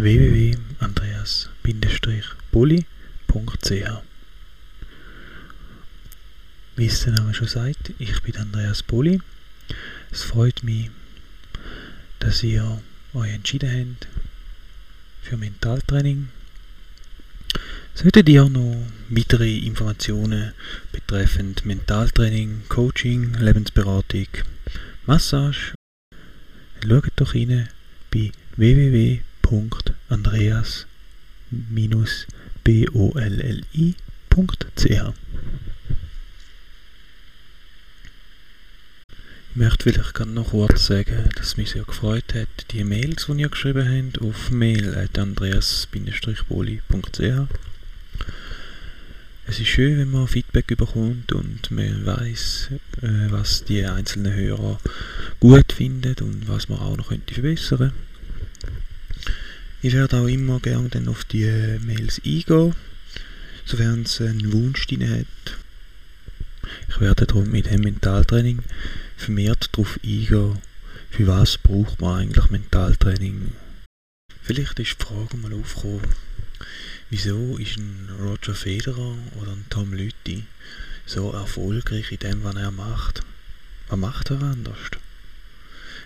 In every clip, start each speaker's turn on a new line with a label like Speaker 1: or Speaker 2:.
Speaker 1: www.andreas-bulli.ch Wie es der Name schon sagt, ich bin Andreas Bulli. Es freut mich, dass ihr euch entschieden habt für Mentaltraining. Solltet ihr noch weitere Informationen betreffend Mentaltraining, Coaching, Lebensberatung, Massage, schaut doch rein bei www.andreas-bolli.ch Ich möchte vielleicht gerade noch kurz sagen, dass mich sehr gefreut hat, die Mails, die ihr geschrieben habt, auf mail.andreas-boli.ch es ist schön, wenn man Feedback bekommt und man weiß, äh, was die einzelnen Hörer gut finden und was man auch noch könnte verbessern. Ich werde auch immer gerne dann auf die Mails eingehen, sofern es einen Wunsch drin hat. Ich werde darum mit dem Mentaltraining vermehrt darauf eingehen, für was braucht man eigentlich Mentaltraining. Vielleicht ist die Frage mal aufgekommen, Wieso ist ein Roger Federer oder ein Tom Lüthi so erfolgreich in dem, was er macht? Was macht er anders?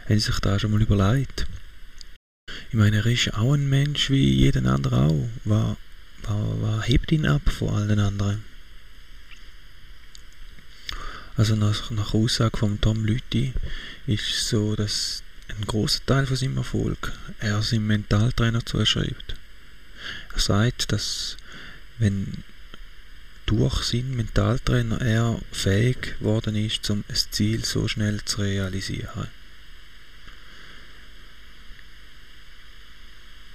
Speaker 1: Haben Sie sich da schon mal überlegt? Ich meine, er ist auch ein Mensch wie jeden anderen auch. Was, was, was hebt ihn ab von allen anderen? Also nach, nach Aussage von Tom Lüthi ist es so, dass ein großer Teil von seinem Erfolg er seinem Mentaltrainer zuschreibt. Er sagt, dass wenn durch seinen Mentaltrainer er fähig geworden ist, um ein Ziel so schnell zu realisieren.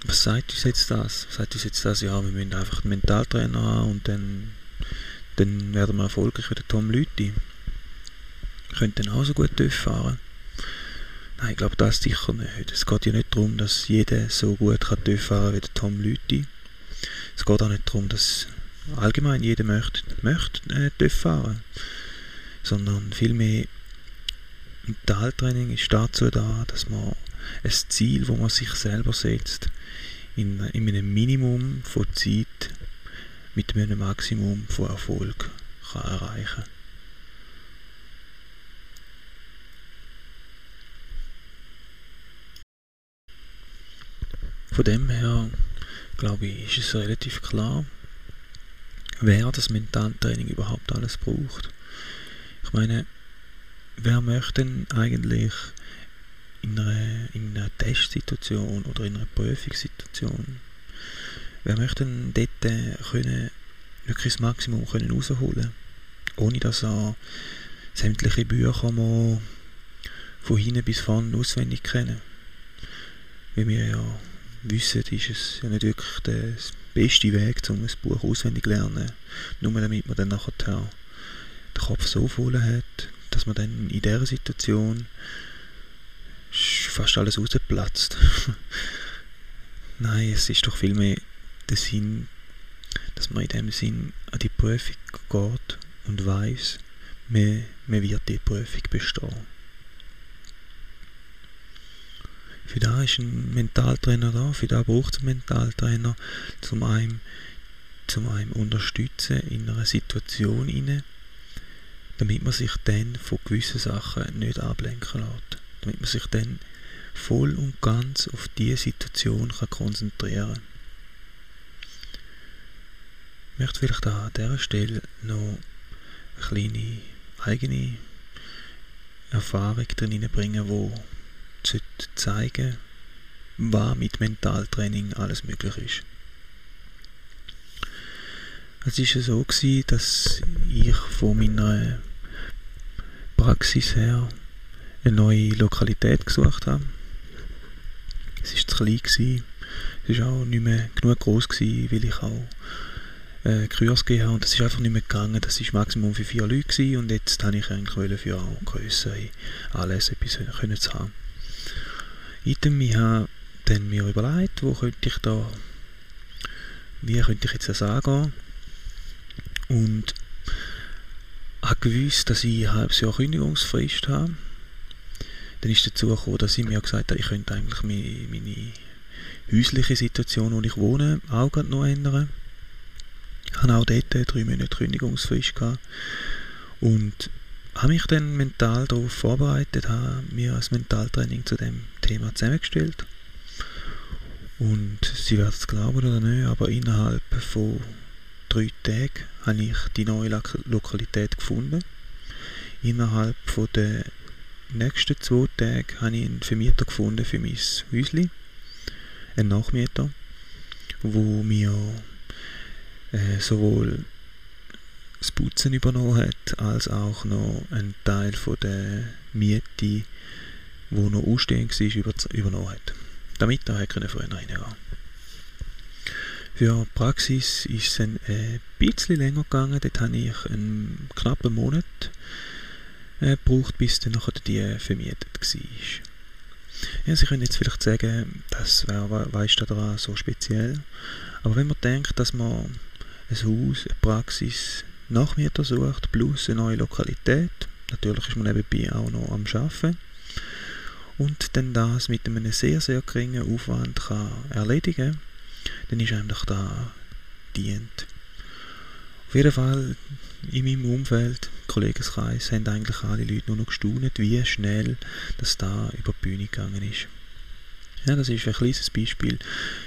Speaker 1: Was sagt uns jetzt das? Sagt uns jetzt das, ja, wir müssen einfach einen Mentaltrainer haben und dann, dann werden wir erfolgreich wie der Tom Lüthi. Könnte dann auch so gut fahren. Nein, ich glaube das sicher nicht. Es geht ja nicht darum, dass jeder so gut kann fahren wie der Tom Lüthi. Es geht auch nicht darum, dass allgemein jeder möchte, möchte äh, fahren. Sondern vielmehr Mentaltraining ist dazu da, dass man ein Ziel, wo man sich selber setzt, in, in einem Minimum von Zeit mit einem Maximum von Erfolg kann erreichen kann. Von dem her, glaube ich, ist es relativ klar, wer das Mentaltraining überhaupt alles braucht. Ich meine, wer möchte denn eigentlich in einer, in einer Testsituation oder in einer Prüfungssituation, wer möchte denn dort können, wirklich das Maximum können rausholen ohne dass er sämtliche Bücher mal von hinten bis vorne auswendig kennen. Wie wir ja wissen, ist es ja nicht wirklich der beste Weg, um ein Buch auswendig zu lernen. Nur damit man dann nachher den Kopf so voll hat, dass man dann in dieser Situation fast alles rausplatzt. Nein, es ist doch vielmehr der Sinn, dass man in dem Sinn an die Prüfung geht und weiß, man, man wird die Prüfung bestehen. Für da ist ein Mentaltrainer da, für da braucht es einen Mentaltrainer, zum einen, zum einen unterstützen in einer Situation inne, damit man sich dann von gewissen Sachen nicht ablenken lässt. Damit man sich dann voll und ganz auf diese Situation kann konzentrieren kann. Ich möchte vielleicht an dieser Stelle noch eine kleine eigene Erfahrung drin bringen, wo zeigen was mit Mentaltraining alles möglich ist. Es war so, gewesen, dass ich von meiner Praxis her eine neue Lokalität gesucht habe. Es war zu klein, gewesen. es war auch nicht mehr genug groß, gewesen, weil ich auch äh, Kurs gegeben habe und es ist einfach nicht mehr gegangen. Das war Maximum für vier Leute gewesen, und jetzt wollte ich eigentlich für auch größere Anlässe etwas können zu haben. Item, ich habe dann mir überlegt, wo könnte ich da, wie könnte ich jetzt das angehen und habe gewusst, dass ich ein halbes Jahr Kündigungsfrist habe. Dann ist dazu gekommen, dass ich mir gesagt habe, ich könnte eigentlich meine, meine häusliche Situation, wo ich wohne, auch noch ändern. Ich hatte auch dort drei Monate Kündigungsfrist gehabt und habe mich dann mental darauf vorbereitet, habe mir ein Mentaltraining zu dem Thema zusammengestellt. Und Sie werden es glauben oder nicht, aber innerhalb von drei Tagen habe ich die neue Lokalität gefunden. Innerhalb von der nächsten zwei Tagen habe ich einen Vermieter gefunden für mein Häuschen. Einen Nachmieter, wo mir äh, sowohl das Putzen übernommen hat, als auch noch einen Teil von der Miete, wo noch ausstehend war, übernommen hat. Damit er früher reingehen Für die Praxis ist es ein bisschen länger gegangen. Dort habe ich einen knappen Monat äh, gebraucht, bis dann nachher die vermietet war. Ja, Sie können jetzt vielleicht sagen, das wäre, weißt du daran so speziell. Aber wenn man denkt, dass man ein Haus, eine Praxis, Nachmieter sucht, plus eine neue Lokalität. Natürlich ist man nebenbei auch noch am Arbeiten. Und dann das mit einem sehr, sehr geringen Aufwand kann erledigen dann ist einem doch da dient. Auf jeden Fall in meinem Umfeld, Kollegenkreis, haben eigentlich alle Leute nur noch gestaunt, wie schnell das da über die Bühne gegangen ist. Ja, das ist ein kleines Beispiel,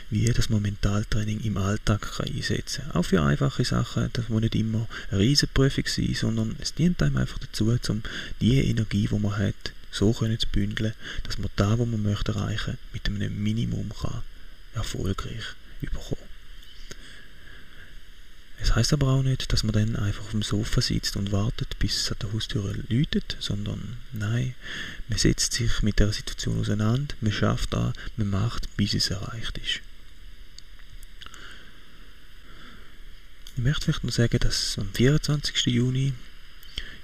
Speaker 1: wie das man Mentaltraining im Alltag kann einsetzen kann. Auch für einfache Sachen, das muss nicht immer eine Riesenprüfung sein, sondern es dient einem einfach dazu, um die Energie, die man hat, so können zu bündeln, dass man da, wo man möchte erreichen, mit einem Minimum kann erfolgreich überkommen. Es heißt aber auch nicht, dass man dann einfach auf dem Sofa sitzt und wartet, bis es an der Haustür läutet, sondern nein, man setzt sich mit der Situation auseinander, man schafft an, man macht, bis es erreicht ist. Ich möchte vielleicht noch sagen, dass am 24. Juni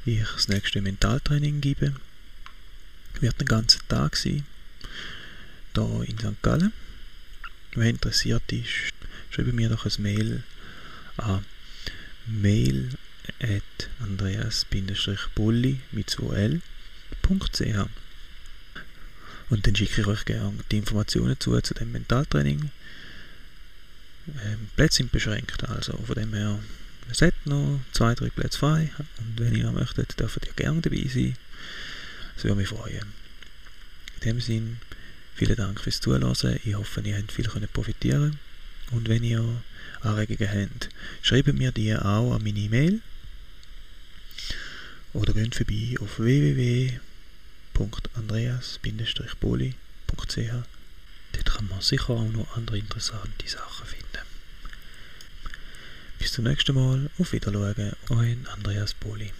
Speaker 1: ich das nächste Mentaltraining gebe. Wird den ganzen Tag sein, hier in St. Gallen. Wer interessiert ist, schreibe mir doch ein Mail an mail at andreas-bulli mit 2l.ch und dann schicke ich euch gerne die Informationen zu, zu dem Mentaltraining. Ähm, Plätze sind beschränkt, also von dem her, es hat noch zwei, drei Plätze frei und wenn ihr möchtet, dürft ihr gerne dabei sein. Das würde mich freuen. In dem Sinne, vielen Dank fürs Zuhören. Ich hoffe, ihr habt viel profitieren und wenn ihr Anregungen habt, schreibt mir die auch an meine E-Mail oder geht vorbei auf www.andreas-boli.ch Dort kann man sicher auch noch andere interessante Sachen finden. Bis zum nächsten Mal, auf Wiedersehen, euer Andreas Boli.